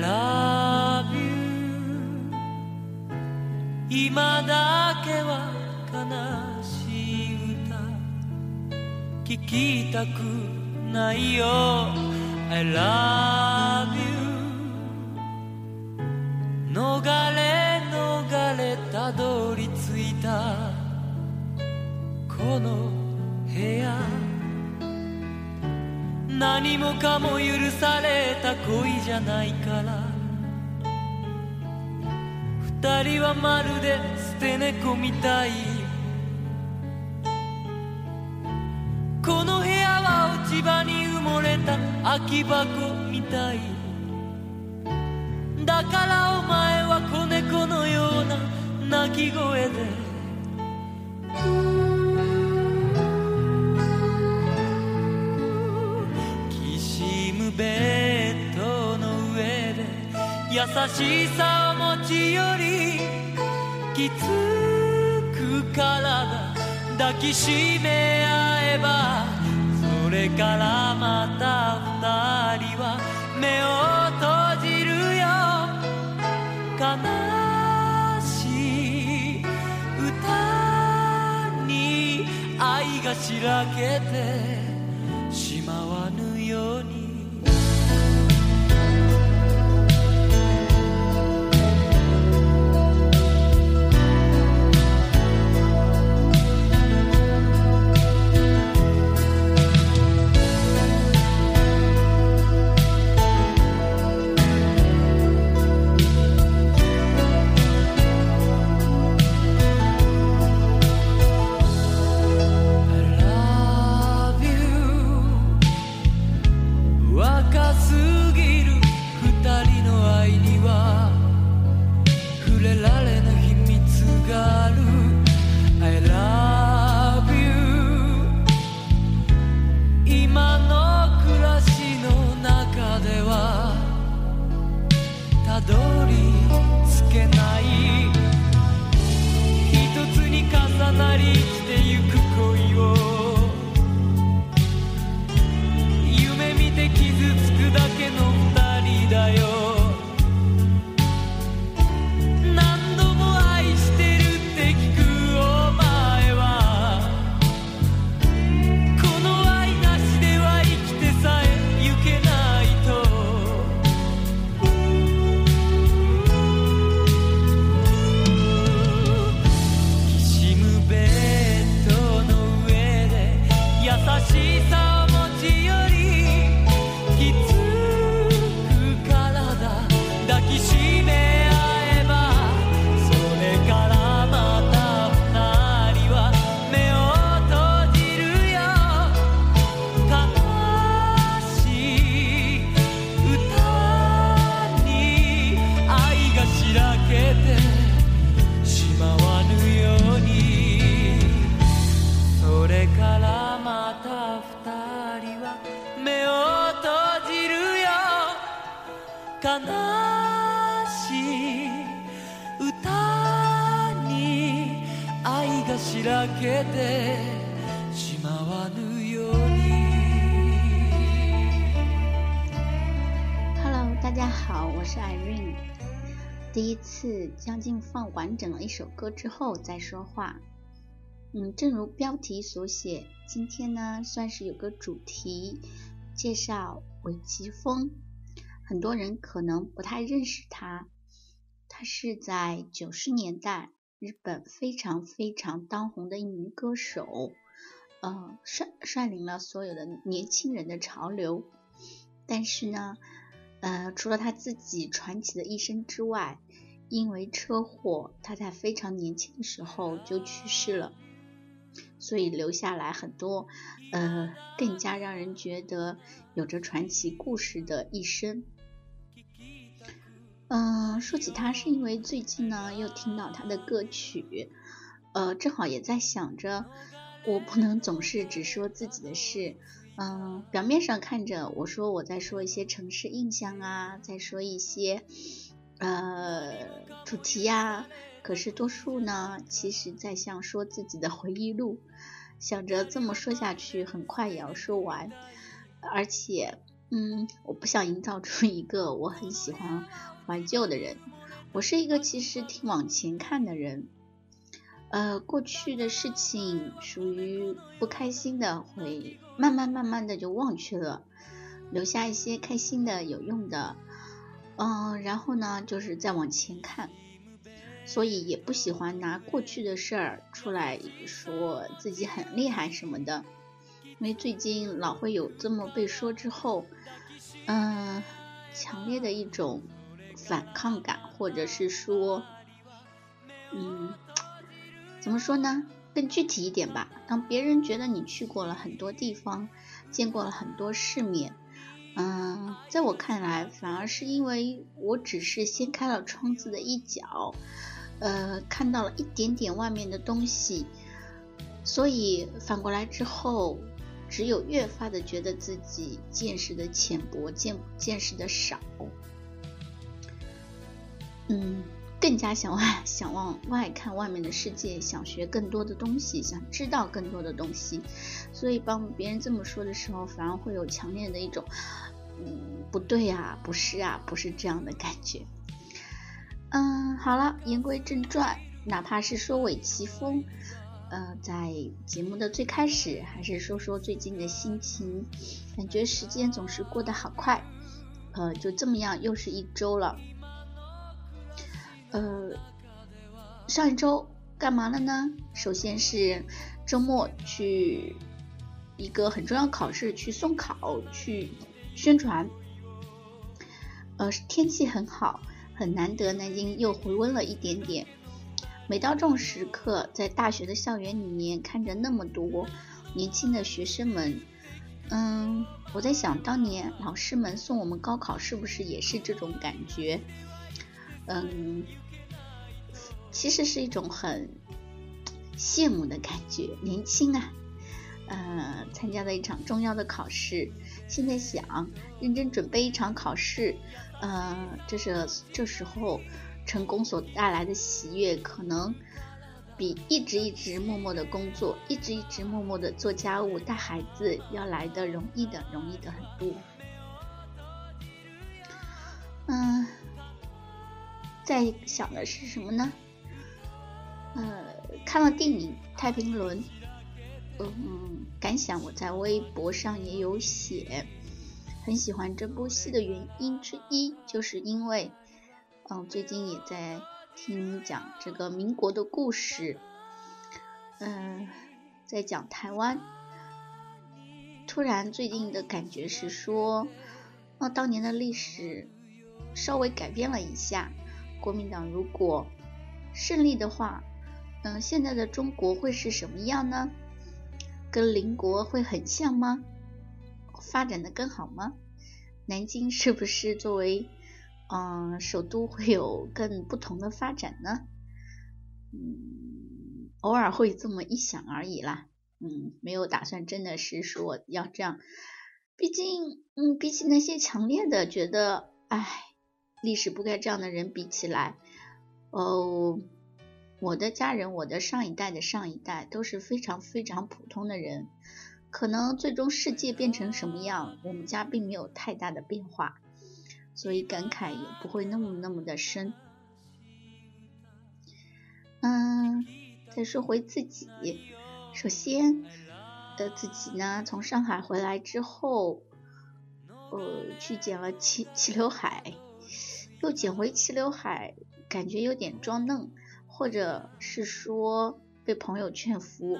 love you. 今だけは悲しい歌聞きたくないよ。I love you. 逃れ逃れたどり着いたこの何もかも許された恋じゃないから。二人はまるで捨て猫みたいこの部屋は落ち葉に埋もれた空き箱みたいだからお前は子猫のような鳴き声でしさを持ち寄りきつく体抱きしめ合えばそれからまた二人は目を閉じるよ。悲しい歌に愛がしらけて放完整了一首歌之后再说话。嗯，正如标题所写，今天呢算是有个主题，介绍韦奇峰。很多人可能不太认识他，他是在九十年代日本非常非常当红的一名歌手，呃，率率领了所有的年轻人的潮流。但是呢，呃，除了他自己传奇的一生之外，因为车祸，他在非常年轻的时候就去世了，所以留下来很多呃更加让人觉得有着传奇故事的一生。嗯、说起他，是因为最近呢又听到他的歌曲，呃，正好也在想着，我不能总是只说自己的事。嗯，表面上看着我说我在说一些城市印象啊，在说一些呃主题呀、可是多数呢，其实在像说自己的回忆录，想着这么说下去，很快也要说完，而且嗯，我不想营造出一个我很喜欢怀旧的人。我是一个其实挺往前看的人。呃，过去的事情属于不开心的，会慢慢慢慢的就忘却了，留下一些开心的、有用的。嗯，然后呢，就是再往前看。所以也不喜欢拿过去的事儿出来说自己很厉害什么的。因为最近老会有这么被说之后，嗯，强烈的一种反抗感，或者是说，嗯，怎么说呢？更具体一点吧。当别人觉得你去过了很多地方，见过了很多世面，嗯，在我看来，反而是因为我只是掀开了窗子的一角，呃，看到了一点点外面的东西，所以反过来之后。只有越发的觉得自己见识的浅薄，见见识的少，嗯，更加想外 想往外看外面的世界，想学更多的东西，想知道更多的东西，所以帮别人这么说的时候，反而会有强烈的一种，嗯，不对啊，不是啊，不是这样的感觉。嗯，好了，言归正传，哪怕是说尾奇峰。呃，在节目的最开始，还是说说最近的心情。感觉时间总是过得好快，呃，就这么样，又是一周了。呃，上一周干嘛了呢？首先是周末去一个很重要考试去送考去宣传。呃，天气很好，很难得，南京又回温了一点点。每到这种时刻，在大学的校园里面看着那么多年轻的学生们，嗯，我在想，当年老师们送我们高考是不是也是这种感觉？嗯，其实是一种很羡慕的感觉，年轻啊，呃，参加了一场重要的考试，现在想认真准备一场考试，呃，这是这时候。成功所带来的喜悦，可能比一直一直默默的工作，一直一直默默的做家务、带孩子要来的容易的，容易的很多。嗯，在想的是什么呢？呃，看了电影《太平轮》，嗯，感想我在微博上也有写，很喜欢这部戏的原因之一，就是因为。嗯，最近也在听讲这个民国的故事，嗯，在讲台湾。突然最近的感觉是说，那当年的历史稍微改变了一下。国民党如果胜利的话，嗯，现在的中国会是什么样呢？跟邻国会很像吗？发展的更好吗？南京是不是作为？嗯，首都会有更不同的发展呢。嗯，偶尔会这么一想而已啦。嗯，没有打算真的是说要这样。毕竟，嗯，比起那些强烈的觉得，哎，历史不该这样的人比起来，哦，我的家人，我的上一代的上一代都是非常非常普通的人。可能最终世界变成什么样，我们家并没有太大的变化。所以感慨也不会那么那么的深。嗯，再说回自己，首先，呃，自己呢从上海回来之后，呃，去剪了齐齐 刘海，又剪回齐刘海，感觉有点装嫩，或者是说被朋友劝服，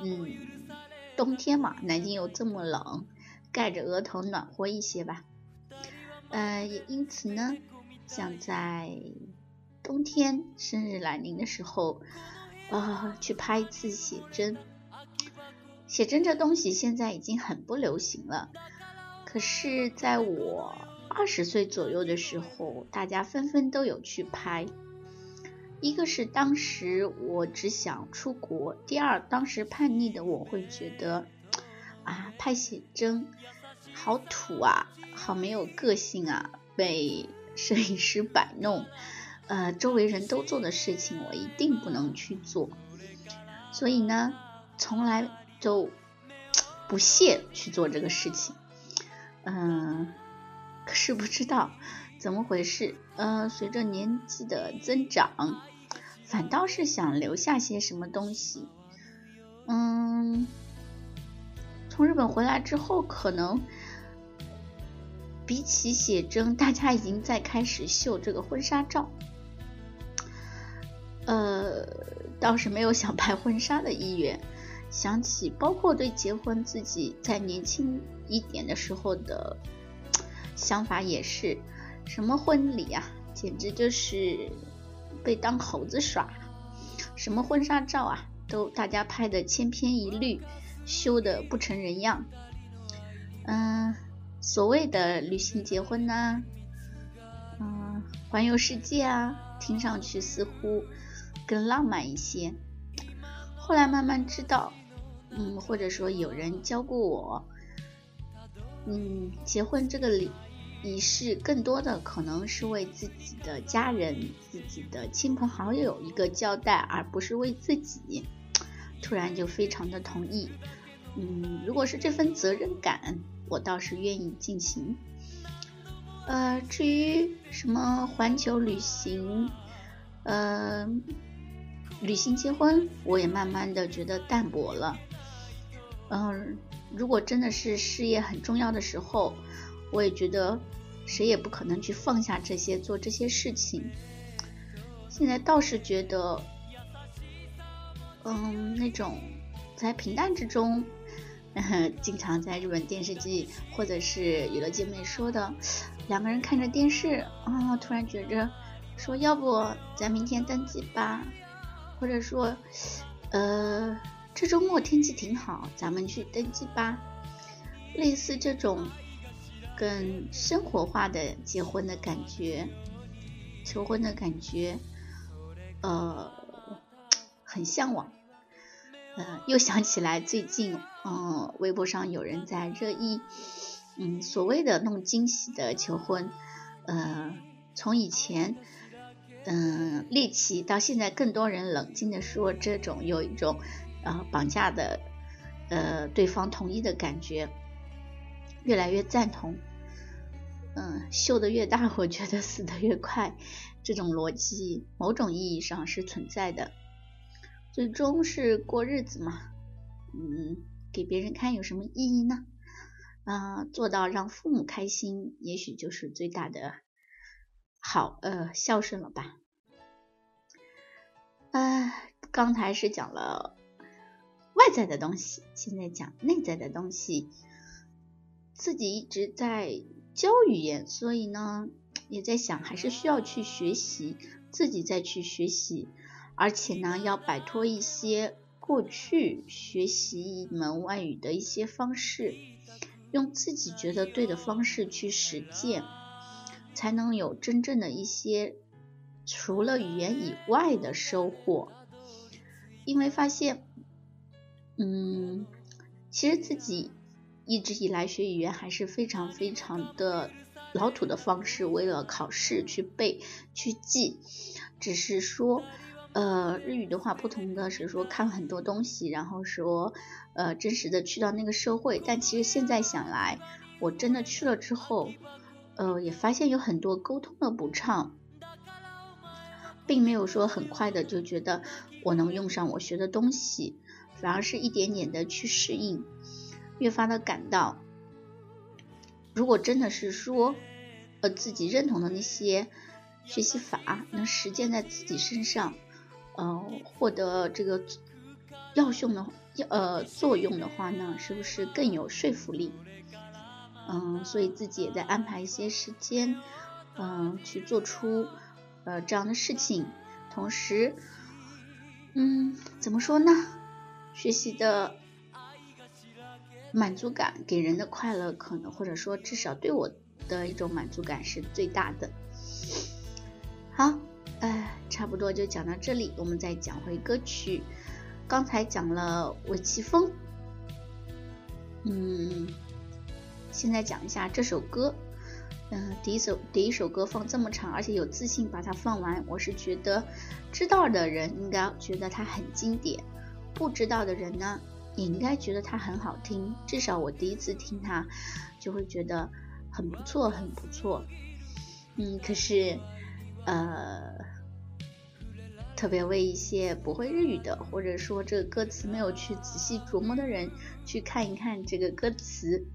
嗯，冬天嘛，南京又这么冷，盖着额头暖和一些吧。呃，也因此呢，想在冬天生日来临的时候，呃，去拍一次写真。写真这东西现在已经很不流行了，可是在我二十岁左右的时候，大家纷纷都有去拍。一个是当时我只想出国，第二，当时叛逆的我会觉得，啊，拍写真好土啊。好没有个性啊！被摄影师摆弄，呃，周围人都做的事情，我一定不能去做。所以呢，从来就不屑去做这个事情。嗯，可是不知道怎么回事，呃，随着年纪的增长，反倒是想留下些什么东西。嗯，从日本回来之后，可能比起写真，大家已经在开始秀这个婚纱照。呃，倒是没有想拍婚纱的意愿。想起，包括对结婚自己在年轻一点的时候的想法也是，什么婚礼啊，简直就是被当猴子耍；什么婚纱照啊，都大家拍的千篇一律，修的不成人样。嗯，所谓的旅行结婚呐，嗯，环游世界啊，听上去似乎更浪漫一些。后来慢慢知道。嗯，或者说有人教过我，嗯，结婚这个礼仪式，更多的可能是为自己的家人、自己的亲朋好友一个交代，而不是为自己。突然就非常的同意。嗯，如果是这份责任感，我倒是愿意进行。呃，至于什么环球旅行，呃，旅行结婚，我也慢慢的觉得淡薄了。嗯，如果真的是事业很重要的时候，我也觉得谁也不可能去放下这些做这些事情。现在倒是觉得，嗯，那种在平淡之中，经常在日本电视剧或者是娱乐节目里说的，两个人看着电视啊，突然觉着说要不咱明天登记吧，或者说，呃。这周末天气挺好，咱们去登记吧。类似这种更生活化的结婚的感觉、求婚的感觉，呃，很向往。呃，又想起来最近，嗯，微博上有人在热议，嗯，所谓的弄惊喜的求婚，呃，从以前，嗯，猎奇到现在，更多人冷静的说，这种有一种。呃，绑架的，呃，对方同意的感觉，越来越赞同。嗯，秀的越大，我觉得死的越快。这种逻辑，某种意义上是存在的。最终是过日子嘛，嗯，给别人看有什么意义呢？啊，做到让父母开心，也许就是最大的好，呃，孝顺了吧。呃，刚才是讲了。外在的东西，现在讲内在的东西。自己一直在教语言，所以呢，也在想，还是需要去学习，自己再去学习，而且呢，要摆脱一些过去学习一门外语的一些方式，用自己觉得对的方式去实践，才能有真正的一些除了语言以外的收获。因为发现。嗯，其实自己一直以来学语言还是非常非常的老土的方式，为了考试去背去记。只是说，呃，日语的话，不同的是说看很多东西，然后说，呃，真实的去到那个社会。但其实现在想来，我真的去了之后，呃，也发现有很多沟通的不畅，并没有说很快的就觉得我能用上我学的东西。反而是一点点的去适应，越发的感到，如果真的是说，呃，自己认同的那些学习法能实践在自己身上，呃，获得这个药用的呃作用的话呢，是不是更有说服力？嗯，所以自己也在安排一些时间，嗯，去做出呃这样的事情，同时，嗯，怎么说呢？学习的满足感给人的快乐，可能或者说至少对我的一种满足感是最大的。好，哎，差不多就讲到这里，我们再讲回歌曲。刚才讲了韦奇峰，嗯，现在讲一下这首歌。嗯，第一首第一首歌放这么长，而且有自信把它放完，我是觉得知道的人应该觉得它很经典。不知道的人呢，也应该觉得它很好听，至少我第一次听它就会觉得很不错，很不错。嗯，可是，呃，特别为一些不会日语的，或者说这个歌词没有去仔细琢磨的人，去看一看这个歌词。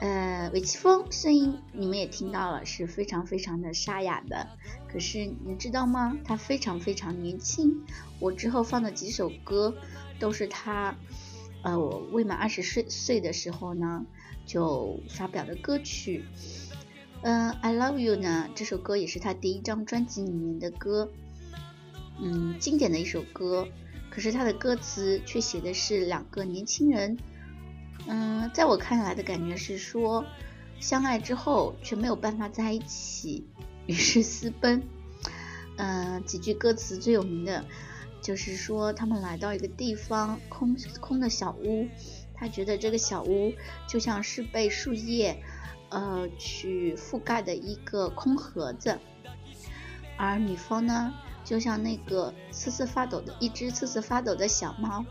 呃，尾崎峰声音你们也听到了，是非常非常的沙哑的。可是你知道吗？他非常非常年轻。我之后放的几首歌都是他，呃，我未满二十岁岁的时候呢就发表的歌曲。嗯，I Love You 呢这首歌也是他第一张专辑里面的歌，嗯，经典的一首歌。可是他的歌词却写的是两个年轻人。嗯，在我看来的感觉是说，相爱之后却没有办法在一起，于是私奔。嗯，几句歌词最有名的，就是说他们来到一个地方，空空的小屋，他觉得这个小屋就像是被树叶，呃，去覆盖的一个空盒子，而女方呢，就像那个瑟瑟发抖的一只瑟瑟发抖的小猫。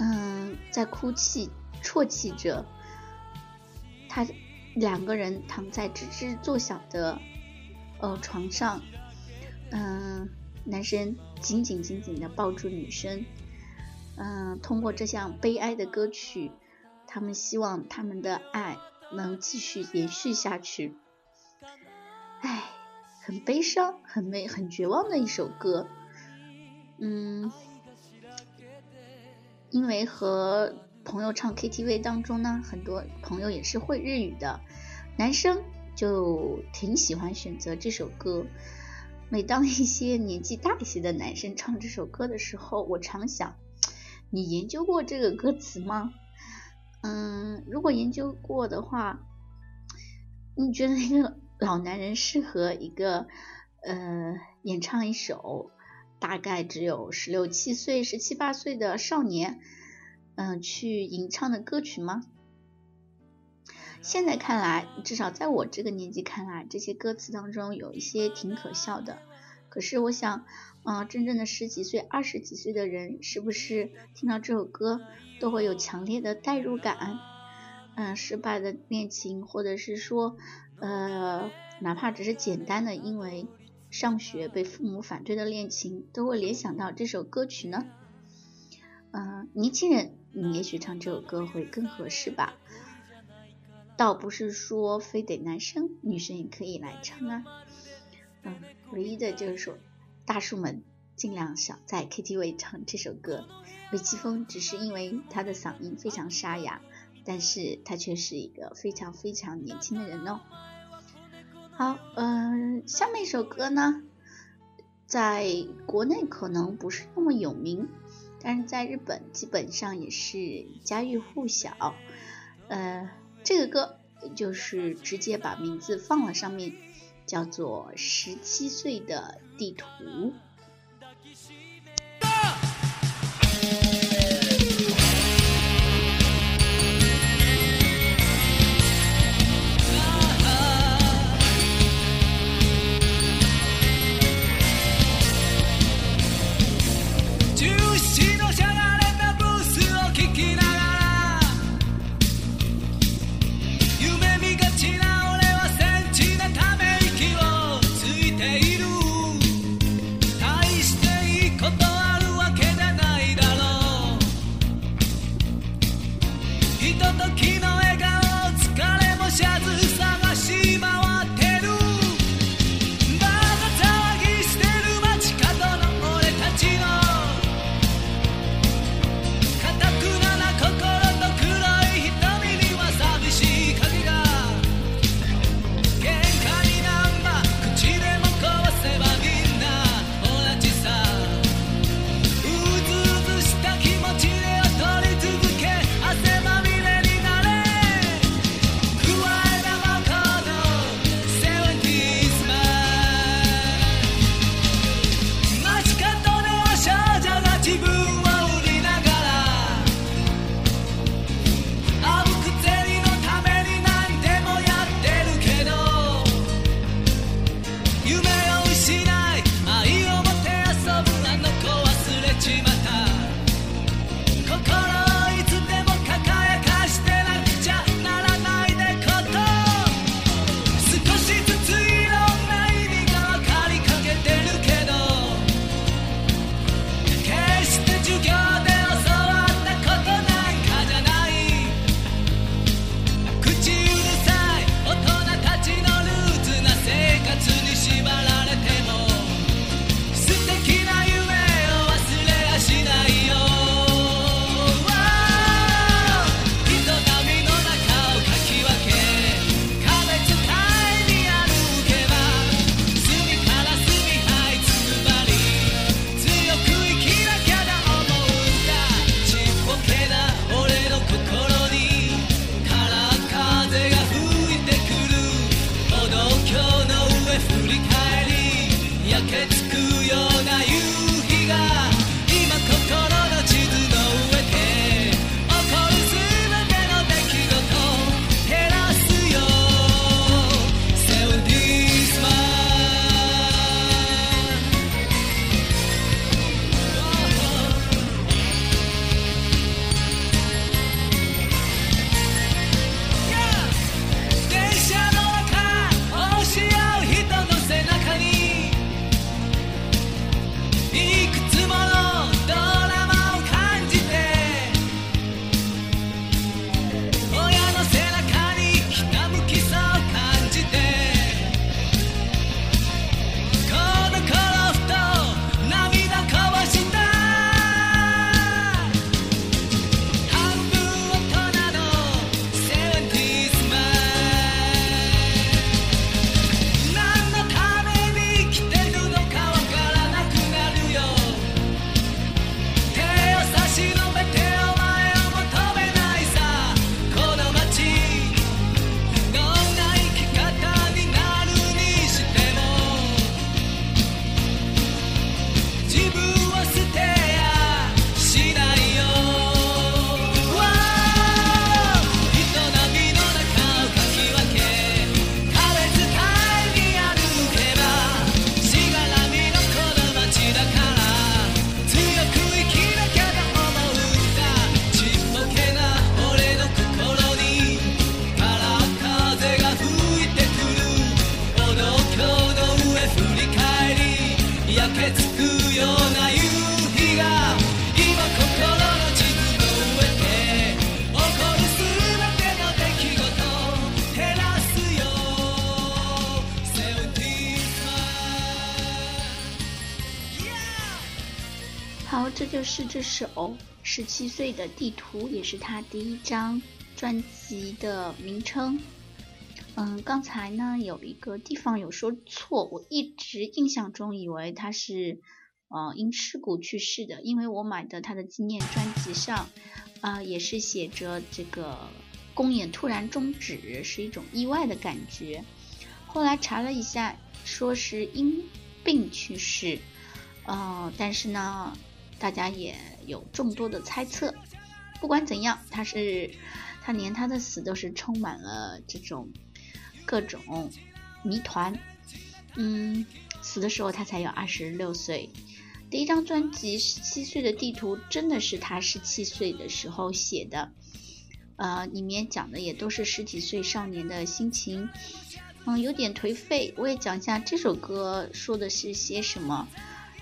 嗯，在哭泣、啜泣着。他两个人躺在吱吱作响的呃床上，嗯，男生紧紧紧紧的抱住女生，嗯，通过这项悲哀的歌曲，他们希望他们的爱能继续延续下去。唉，很悲伤、很美、很绝望的一首歌，嗯。因为和朋友唱 KTV 当中呢，很多朋友也是会日语的，男生就挺喜欢选择这首歌。每当一些年纪大一些的男生唱这首歌的时候，我常想，你研究过这个歌词吗？嗯，如果研究过的话，你觉得一个老男人适合一个呃演唱一首？大概只有十六七岁、十七八岁的少年，嗯，去吟唱的歌曲吗？现在看来，至少在我这个年纪看来，这些歌词当中有一些挺可笑的。可是我想，嗯，真正的十几岁、二十几岁的人，是不是听到这首歌都会有强烈的代入感？嗯，失败的恋情，或者是说，呃，哪怕只是简单的因为。上学被父母反对的恋情，都会联想到这首歌曲呢。嗯，年轻人，你也许唱这首歌会更合适吧。倒不是说非得男生，女生也可以来唱啊。嗯，唯一的就是说，大叔们尽量少在 KTV 唱这首歌。韦奇峰只是因为他的嗓音非常沙哑，但是他却是一个非常非常年轻的人哦。好，嗯，下面一首歌呢，在国内可能不是那么有名，但是在日本基本上也是家喻户晓。呃，这个歌就是直接把名字放了上面，叫做《十七岁的地图》。手《十七岁的地图》，也是他第一张专辑的名称。嗯，刚才呢有一个地方有说错，我一直印象中以为他是呃因事故去世的，因为我买的他的纪念专辑上啊也是写着这个公演突然终止，是一种意外的感觉。后来查了一下，说是因病去世，呃，但是呢，大家也有众多的猜测。不管怎样，他是他连他的死都是充满了这种。各种谜团，嗯，死的时候他才有二十六岁。第一张专辑《十七岁的地图》真的是他十七岁的时候写的，呃，里面讲的也都是十几岁少年的心情，嗯，有点颓废。我也讲一下这首歌说的是些什么，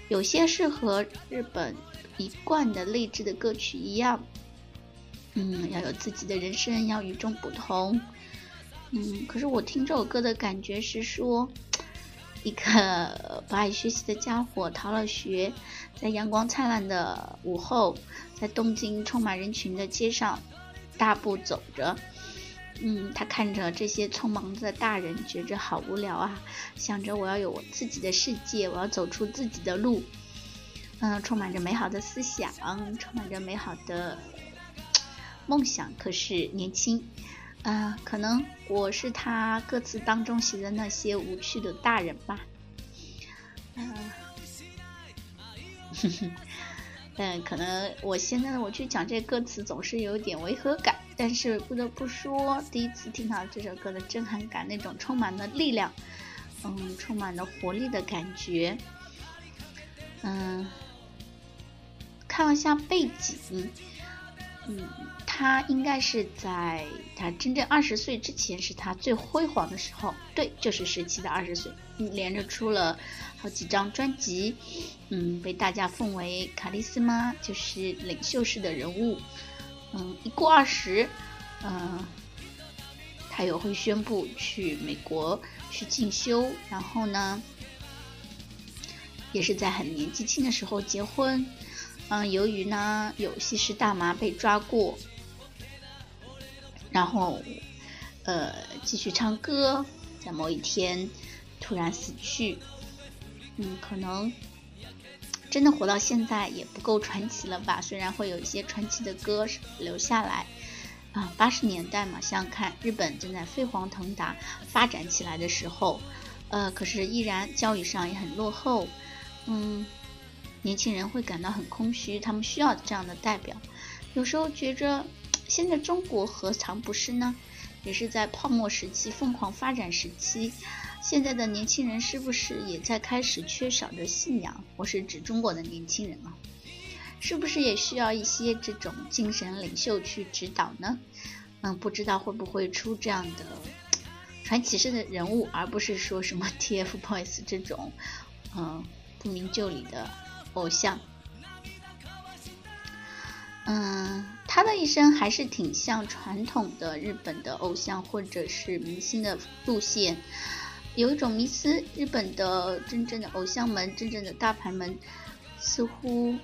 有些是和日本一贯的励志的歌曲一样，嗯，要有自己的人生，要与众不同。嗯，可是我听这首歌的感觉是说，一个不爱学习的家伙逃了学，在阳光灿烂的午后，在东京充满人群的街上大步走着。嗯，他看着这些匆忙的大人，觉着好无聊啊，想着我要有我自己的世界，我要走出自己的路。嗯，充满着美好的思想，充满着美好的梦想，可是年轻。啊，可能我是他歌词当中写的那些无趣的大人吧。嗯，嗯，可能我现在我去讲这歌词总是有点违和感，但是不得不说，第一次听到这首歌的震撼感，那种充满了力量，嗯，充满了活力的感觉。嗯，看了一下背景。嗯，他应该是在他真正二十岁之前，是他最辉煌的时候。对，就是十七的二十岁，连着出了好几张专辑，嗯，被大家奉为卡利斯妈，就是领袖式的人物。嗯，一过二十，嗯，他又会宣布去美国去进修，然后呢，也是在很年纪轻的时候结婚。嗯，由于呢有吸食大麻被抓过，然后呃继续唱歌，在某一天突然死去。嗯，可能真的活到现在也不够传奇了吧？虽然会有一些传奇的歌留下来啊，八十年代嘛，想想看，日本正在飞黄腾达发展起来的时候，呃，可是依然教育上也很落后，嗯。年轻人会感到很空虚，他们需要这样的代表。有时候觉着，现在中国何尝不是呢？也是在泡沫时期、疯狂发展时期。现在的年轻人是不是也在开始缺少着信仰？我是指中国的年轻人啊，是不是也需要一些这种精神领袖去指导呢？嗯，不知道会不会出这样的传奇式的人物，而不是说什么 TFBOYS 这种嗯不明就里的。偶像，嗯，他的一生还是挺像传统的日本的偶像或者是明星的路线。有一种迷思，日本的真正的偶像们、真正的大牌们，似乎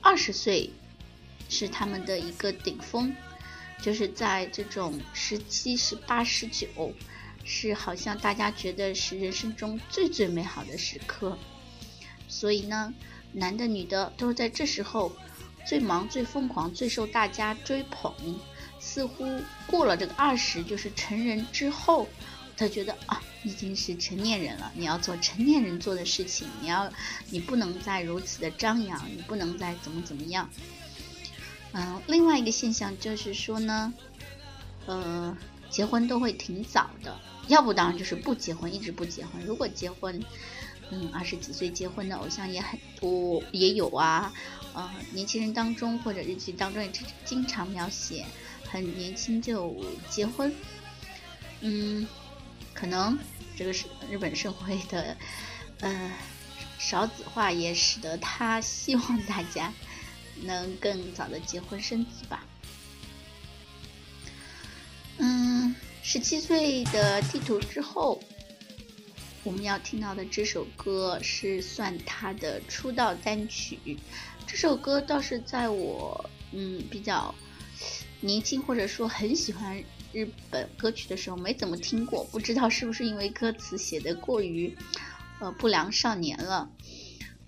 二十岁是他们的一个顶峰，就是在这种十七、十八、十九，是好像大家觉得是人生中最最美好的时刻。所以呢。男的、女的都是在这时候最忙、最疯狂、最受大家追捧。似乎过了这个二十，就是成人之后，他觉得啊，已经是成年人了。你要做成年人做的事情，你要，你不能再如此的张扬，你不能再怎么怎么样。嗯，另外一个现象就是说呢，呃，结婚都会挺早的，要不当然就是不结婚，一直不结婚。如果结婚，嗯，二十几岁结婚的偶像也很多，也有啊。呃，年轻人当中或者日剧当中也经常描写很年轻就结婚。嗯，可能这个是日本社会的呃少子化，也使得他希望大家能更早的结婚生子吧。嗯，十七岁的地图之后。我们要听到的这首歌是算他的出道单曲。这首歌倒是在我嗯比较年轻或者说很喜欢日本歌曲的时候没怎么听过，不知道是不是因为歌词写的过于呃不良少年了，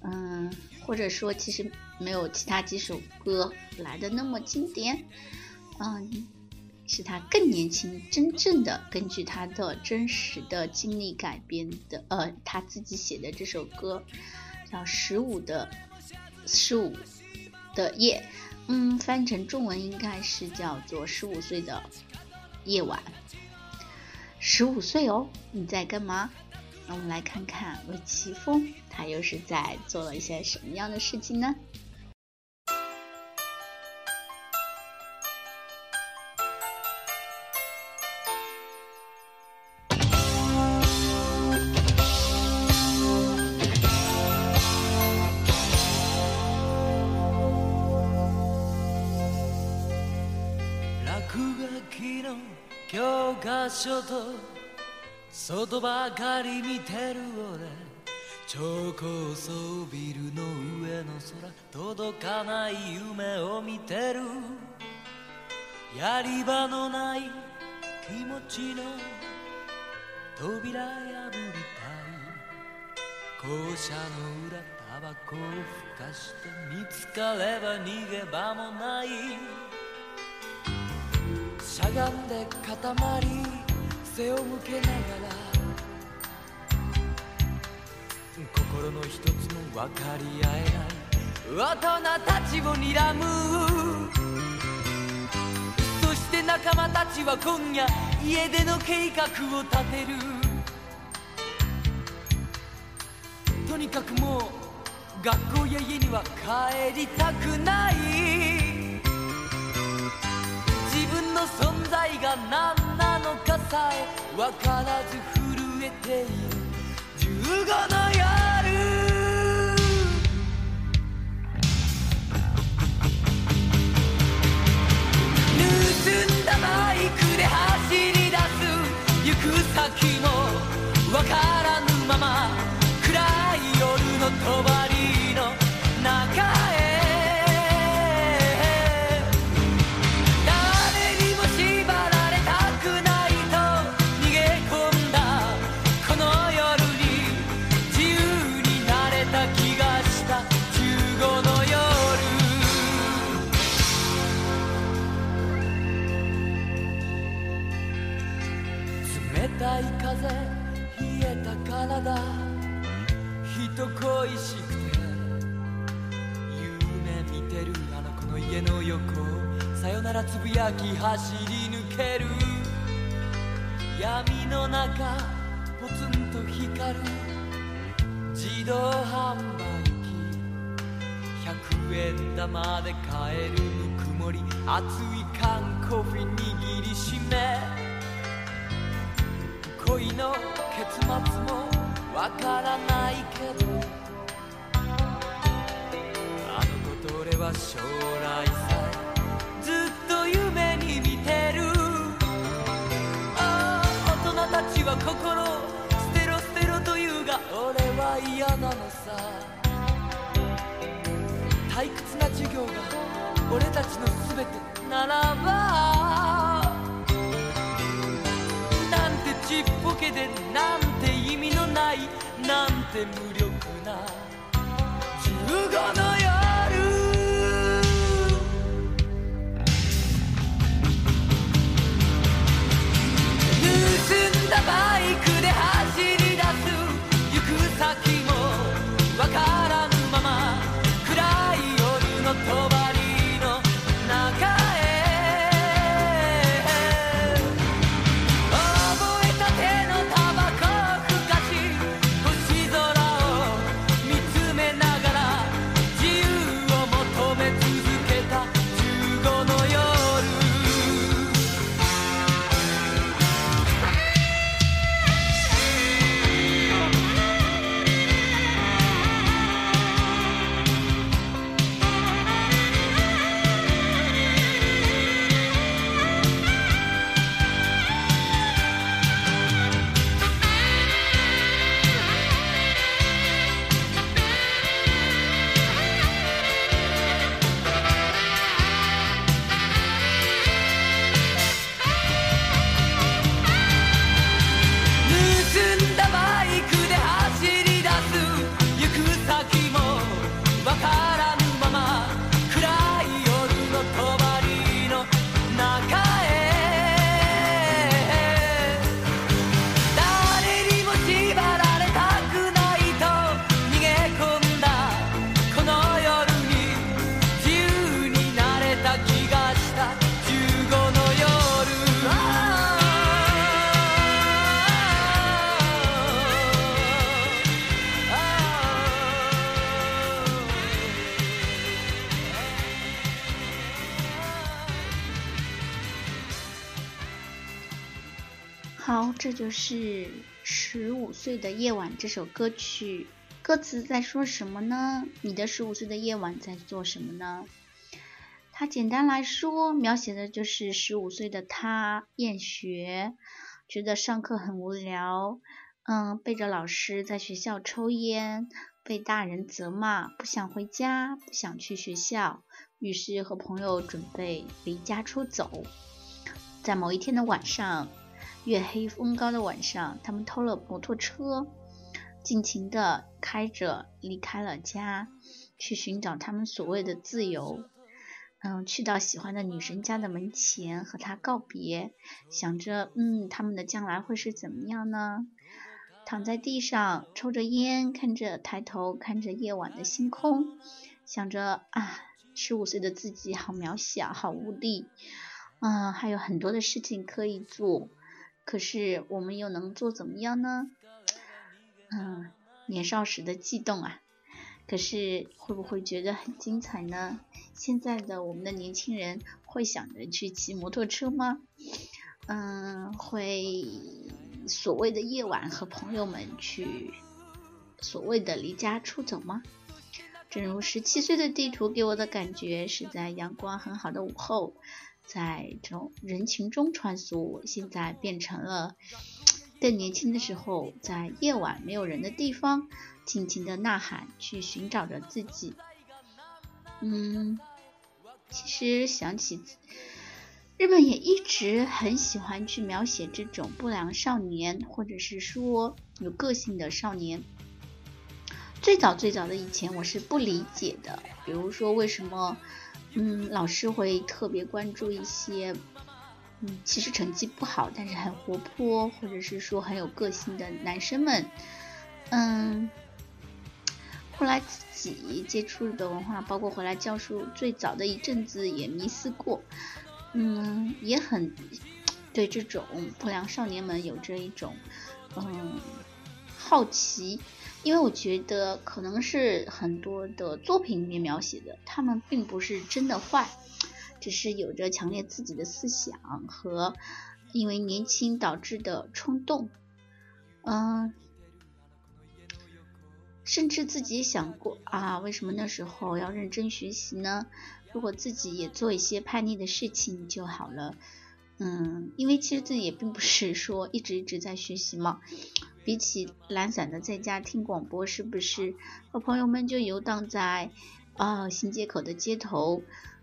嗯，或者说其实没有其他几首歌来的那么经典，嗯。是他更年轻，真正的根据他的真实的经历改编的，呃，他自己写的这首歌叫《十五的十五的夜》，嗯，翻译成中文应该是叫做《十五岁的夜晚》。十五岁哦，你在干嘛？那我们来看看魏奇峰，他又是在做了一些什么样的事情呢？書と外ばかり見てる俺。超高層ビルの上の空届かない夢を見てる。やり場のない気持ちの扉破りたい。校舎の裏タバコをふかして見つかれば逃げ場もない。しゃがんで固まり背を向けながら心の一つも分かり合えない大人たちを睨むそして仲間たちは今夜家出の計画を立てる。とにかくもう学校や家には帰りたくない。自分の存在が何分からず震えている15の夜盗んだバイクで走り出す行く先も分からぬまま暗い夜の帳さよならつぶやき走り抜ける。闇の中ポツンと光る。自動販売機。100円玉で買える。ぬくもり。熱い缶コーヒー握りしめ。恋の結末もわからないけど。あの子と俺は将来さ。は心捨てろ捨てろと言うが俺は嫌なのさ。退屈な授業が俺たちの全てならば。なんてちっぽけでなんて意味のないなんて無力な。15の夜。like a 就是《十五岁的夜晚》这首歌曲。歌词在说什么呢？你的十五岁的夜晚在做什么呢？它简单来说，描写的就是十五岁的他厌学，觉得上课很无聊，嗯，背着老师在学校抽烟，被大人责骂，不想回家，不想去学校，于是和朋友准备离家出走。在某一天的晚上。月黑风高的晚上，他们偷了摩托车，尽情的开着离开了家，去寻找他们所谓的自由。嗯，去到喜欢的女神家的门前和她告别，想着，嗯，他们的将来会是怎么样呢？躺在地上抽着烟，看着抬头看着夜晚的星空，想着啊，十五岁的自己好渺小，好无力，啊，还有很多的事情可以做。可是我们又能做怎么样呢？嗯，年少时的悸动啊！可是会不会觉得很精彩呢？现在的我们的年轻人会想着去骑摩托车吗？嗯，会所谓的夜晚和朋友们去所谓的离家出走吗？正如十七岁的地图给我的感觉，是在阳光很好的午后。在这种人群中穿梭，现在变成了更年轻的时候，在夜晚没有人的地方，尽情的呐喊，去寻找着自己。嗯，其实想起日本也一直很喜欢去描写这种不良少年，或者是说有个性的少年。最早最早的以前，我是不理解的，比如说为什么。嗯，老师会特别关注一些，嗯，其实成绩不好，但是很活泼，或者是说很有个性的男生们。嗯，后来自己接触的文化，包括回来教书，最早的一阵子也迷思过，嗯，也很对这种不良少年们有着一种嗯好奇。因为我觉得可能是很多的作品里面描写的，他们并不是真的坏，只是有着强烈自己的思想和因为年轻导致的冲动，嗯，甚至自己想过啊，为什么那时候要认真学习呢？如果自己也做一些叛逆的事情就好了，嗯，因为其实自己也并不是说一直一直在学习嘛。比起懒散的在家听广播，是不是和朋友们就游荡在啊新街口的街头？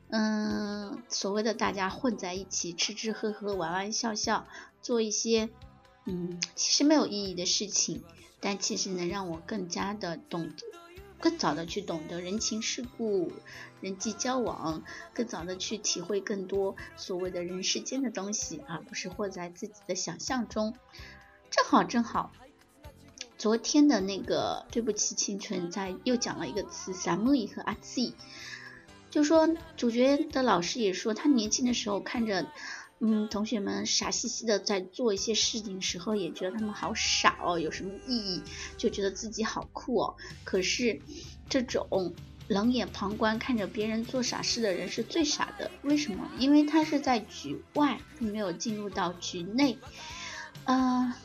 嗯，所谓的大家混在一起吃吃喝喝玩玩笑笑，做一些嗯其实没有意义的事情，但其实能让我更加的懂得，更早的去懂得人情世故、人际交往，更早的去体会更多所谓的人世间的东西，而不是活在自己的想象中。正好，正好。昨天的那个对不起青春，在又讲了一个词 s a m u 和阿 Z，就说主角的老师也说，他年轻的时候看着，嗯，同学们傻兮兮的在做一些事情时候，也觉得他们好傻哦，有什么意义？就觉得自己好酷哦。可是这种冷眼旁观看着别人做傻事的人是最傻的，为什么？因为他是在局外，并没有进入到局内，啊。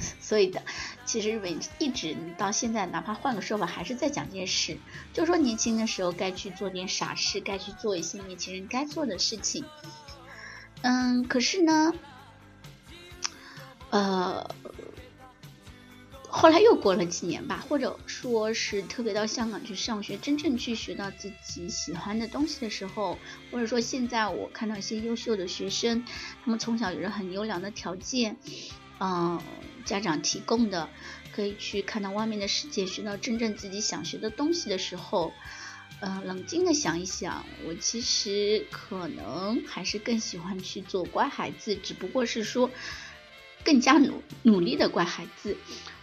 所以的，其实日本一直到现在，哪怕换个说法，还是在讲件事，就说年轻的时候该去做点傻事，该去做一些年轻人该做的事情。嗯，可是呢，呃，后来又过了几年吧，或者说是特别到香港去上学，真正去学到自己喜欢的东西的时候，或者说现在我看到一些优秀的学生，他们从小有着很优良的条件。嗯，家长提供的可以去看到外面的世界，学到真正自己想学的东西的时候，嗯，冷静的想一想，我其实可能还是更喜欢去做乖孩子，只不过是说更加努努力的乖孩子，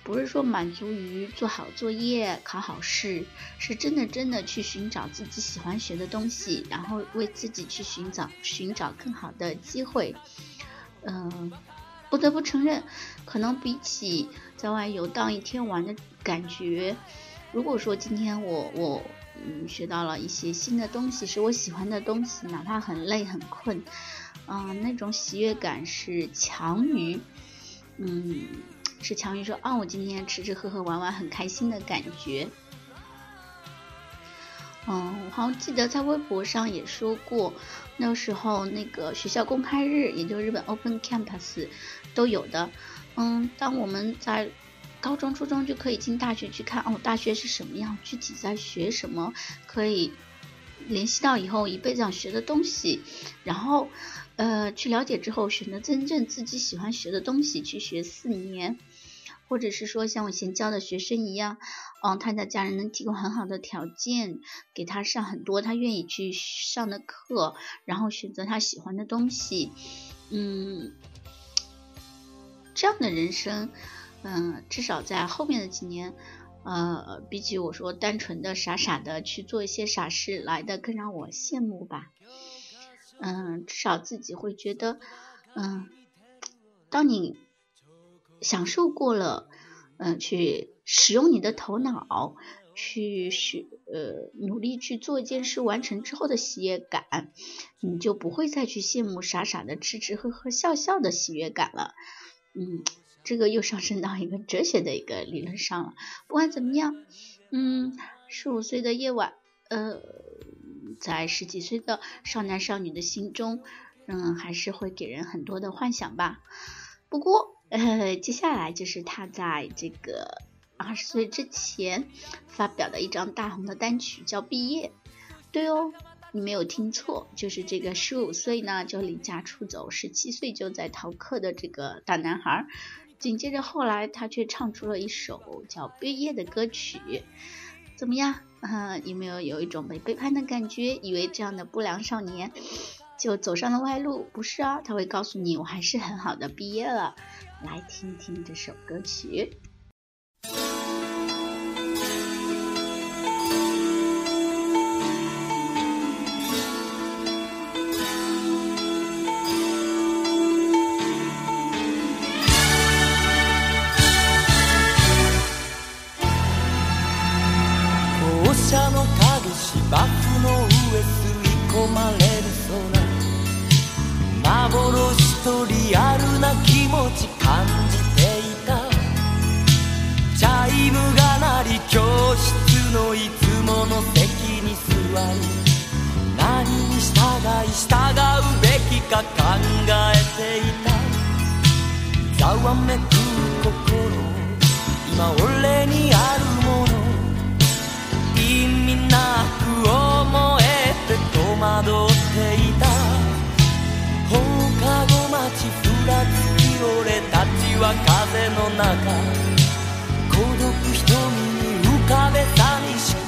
不是说满足于做好作业、考好试，是真的真的去寻找自己喜欢学的东西，然后为自己去寻找寻找更好的机会，嗯。不得不承认，可能比起在外游荡一天玩的感觉，如果说今天我我嗯学到了一些新的东西，是我喜欢的东西，哪怕很累很困，嗯，那种喜悦感是强于，嗯，是强于说啊，我今天吃吃喝喝玩玩很开心的感觉。嗯，我好像记得在微博上也说过，那时候那个学校公开日，也就日本 Open Campus 都有的。嗯，当我们在高中、初中就可以进大学去看哦，大学是什么样，具体在学什么，可以联系到以后一辈子想学的东西，然后呃去了解之后，选择真正自己喜欢学的东西去学四年。或者是说像我以前教的学生一样，嗯，他的家人能提供很好的条件，给他上很多他愿意去上的课，然后选择他喜欢的东西，嗯，这样的人生，嗯，至少在后面的几年，呃，比起我说单纯的傻傻的去做一些傻事来的更让我羡慕吧，嗯，至少自己会觉得，嗯，当你。享受过了，嗯，去使用你的头脑，去学，呃，努力去做一件事完成之后的喜悦感，你就不会再去羡慕傻傻的吃吃喝喝笑笑的喜悦感了。嗯，这个又上升到一个哲学的一个理论上了。不管怎么样，嗯，十五岁的夜晚，呃，在十几岁的少男少女的心中，嗯，还是会给人很多的幻想吧。不过，呃，接下来就是他在这个二十岁之前发表的一张大红的单曲，叫《毕业》。对哦，你没有听错，就是这个十五岁呢就离家出走，十七岁就在逃课的这个大男孩。紧接着后来，他却唱出了一首叫《毕业》的歌曲。怎么样？啊，有没有有一种被背叛的感觉？以为这样的不良少年就走上了歪路？不是啊，他会告诉你，我还是很好的毕业了。来听听这首歌曲。は風の中孤独瞳に浮かべ寂しく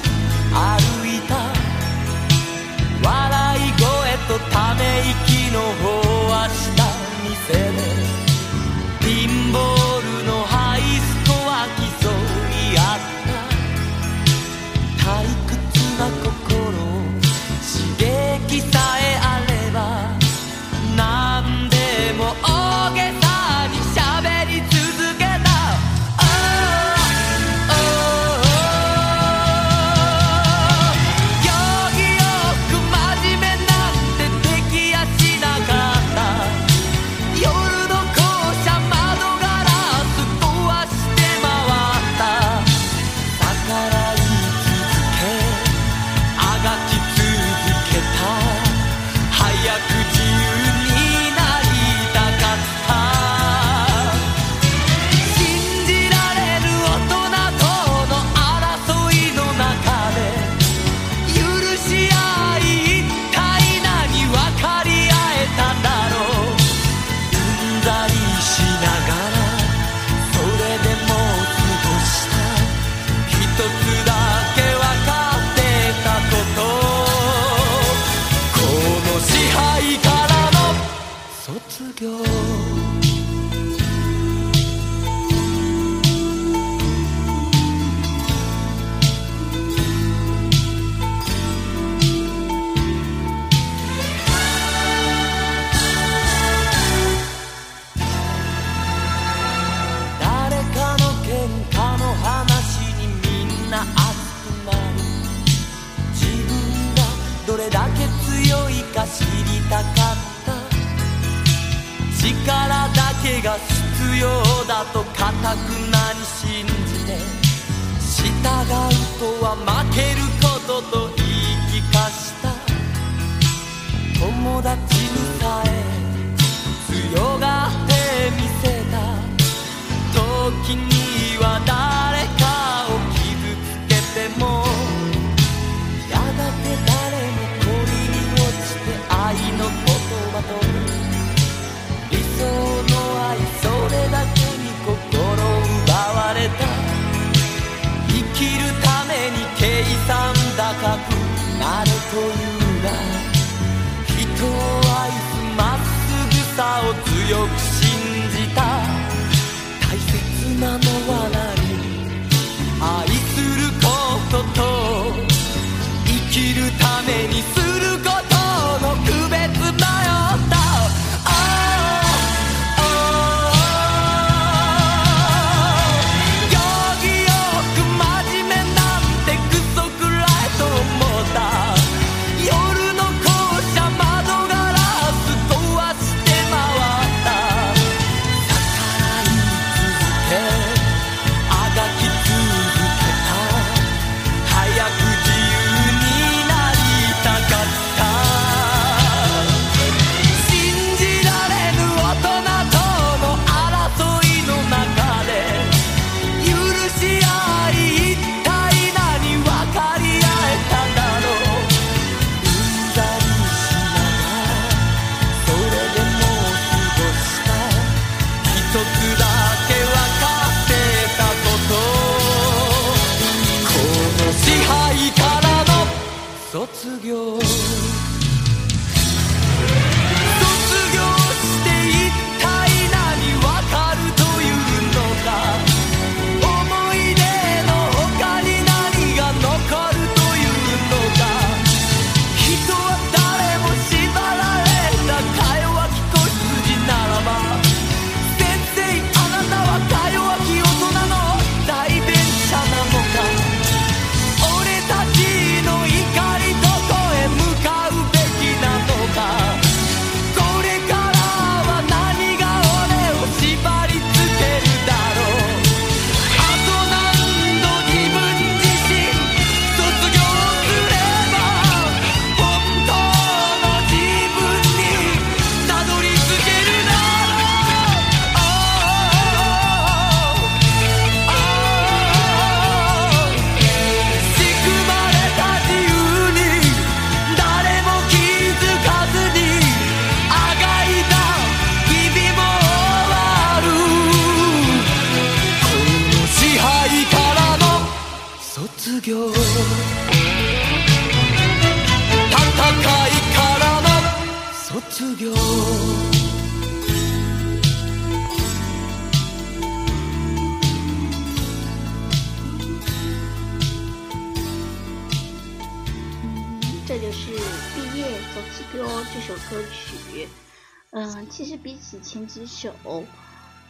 前几首，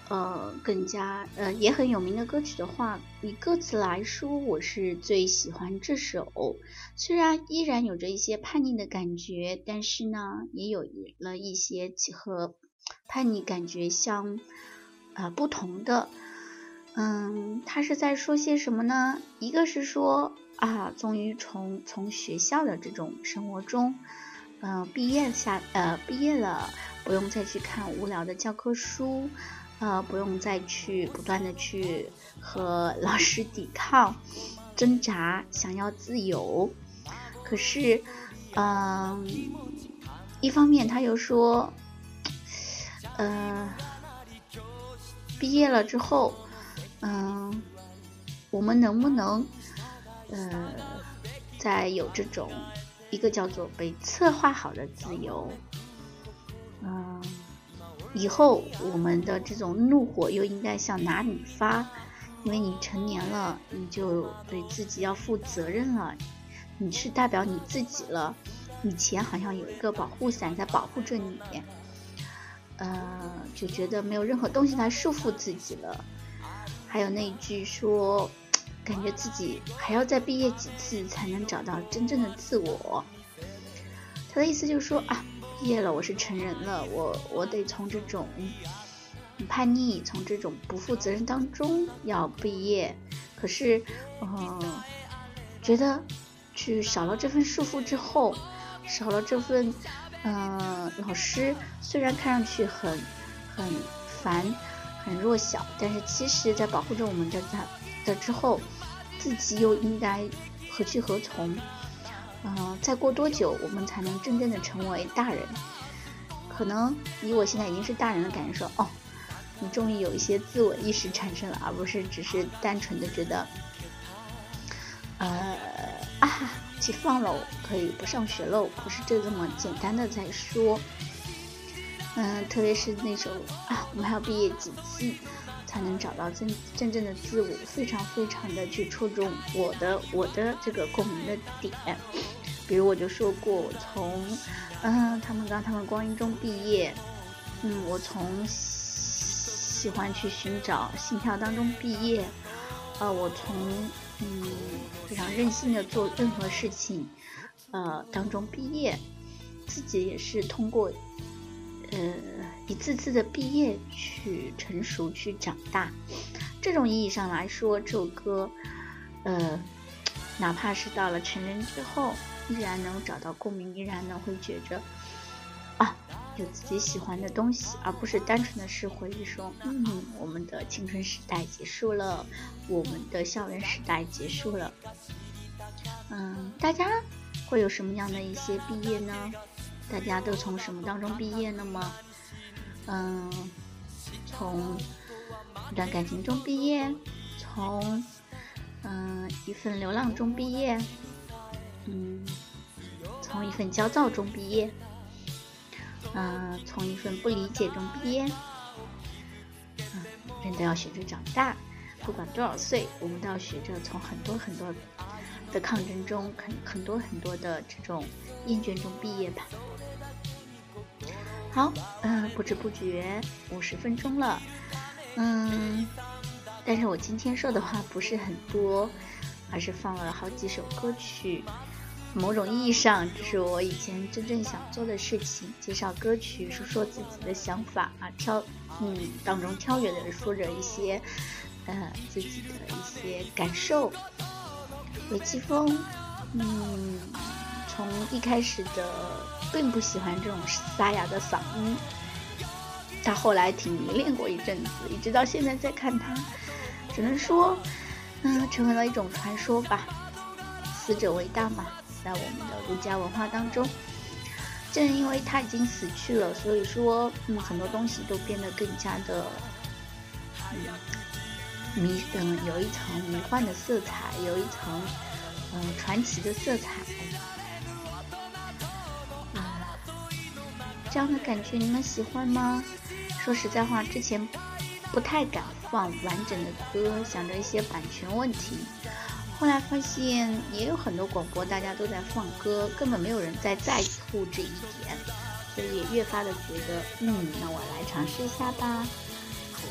呃，更加呃也很有名的歌曲的话，以歌词来说，我是最喜欢这首。虽然依然有着一些叛逆的感觉，但是呢，也有了一些其和叛逆感觉相呃不同的。嗯，他是在说些什么呢？一个是说啊，终于从从学校的这种生活中，呃，毕业下呃毕业了，不用再去看无聊的教科书，呃，不用再去不断的去和老师抵抗、挣扎，想要自由。可是，嗯、一方面他又说，呃，毕业了之后。嗯，我们能不能，呃，在有这种一个叫做被策划好的自由，嗯，以后我们的这种怒火又应该向哪里发？因为你成年了，你就对自己要负责任了，你是代表你自己了。以前好像有一个保护伞在保护着你，呃，就觉得没有任何东西来束缚自己了。还有那一句说，感觉自己还要再毕业几次才能找到真正的自我。他的意思就是说啊，毕业了，我是成人了，我我得从这种叛逆，从这种不负责任当中要毕业。可是，嗯，觉得去少了这份束缚之后，少了这份，嗯，老师虽然看上去很很烦、很弱小，但是其实在保护着我们的在的之后，自己又应该何去何从？嗯，再过多久我们才能真正的成为大人？可能以我现在已经是大人的感受，哦，你终于有一些自我意识产生了，而不是只是单纯的觉得，呃啊，解放喽，可以不上学喽，不是就这么简单的在说。嗯，特别是那种啊，我们还要毕业几次才能找到真真正的自我，非常非常的去戳中我的我的这个共鸣的点。比如我就说过，我从嗯他们刚他们光阴中毕业，嗯，我从喜欢去寻找心跳当中毕业，呃，我从嗯非常任性的做任何事情，呃当中毕业，自己也是通过。呃，一次次的毕业去成熟去长大，这种意义上来说，这首歌，呃，哪怕是到了成人之后，依然能找到共鸣，依然能会觉着啊，有自己喜欢的东西，而不是单纯的是回忆说，嗯，我们的青春时代结束了，我们的校园时代结束了。嗯，大家会有什么样的一些毕业呢？大家都从什么当中毕业呢吗？嗯，从一段感情中毕业，从嗯一份流浪中毕业，嗯，从一份焦躁中毕业，嗯，从一份不理解中毕业。嗯，人都要学着长大，不管多少岁，我们都要学着从很多很多的抗争中，很很多很多的这种厌倦中毕业吧。好，嗯，不知不觉五十分钟了，嗯，但是我今天说的话不是很多，而是放了好几首歌曲。某种意义上，这是我以前真正想做的事情：介绍歌曲，说说自己的想法啊，挑，嗯，当中挑远的说着一些，呃，自己的一些感受。尾气风，嗯。从一开始的并不喜欢这种沙哑的嗓音，他后来挺迷恋过一阵子，一直到现在在看他，只能说，嗯，成为了一种传说吧。死者为大嘛，在我们的儒家文化当中，正因为他已经死去了，所以说，嗯，很多东西都变得更加的，嗯，迷，嗯，有一层迷幻的色彩，有一层，嗯，传奇的色彩。这样的感觉你们喜欢吗？说实在话，之前不太敢放完整的歌，想着一些版权问题。后来发现也有很多广播大家都在放歌，根本没有人在在乎这一点，所以也越发的觉得，嗯，那我来尝试一下吧。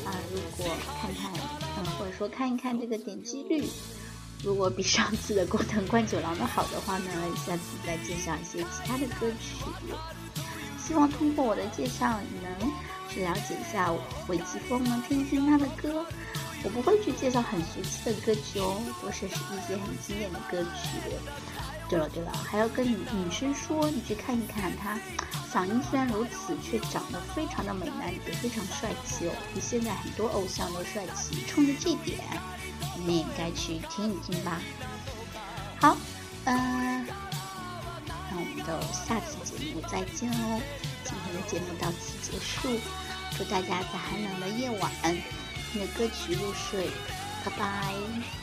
啊，如果看看，嗯，或者说看一看这个点击率，如果比上次的工藤官九郎的好的话呢，下次再介绍一些其他的歌曲。希望通过我的介绍，你能去了解一下韦奇峰，能听听他的歌。我不会去介绍很俗气的歌曲哦，都是一些很经典的歌曲。对了对了，还要跟女生说，你去看一看他，嗓音虽然如此，却长得非常的美男，也非常帅气哦，比现在很多偶像都帅气。冲着这点，你们也该去听一听吧。好，嗯。那我们就下次节目再见哦！今天的节目到此结束，祝大家在寒冷的夜晚听着歌曲入睡，拜拜。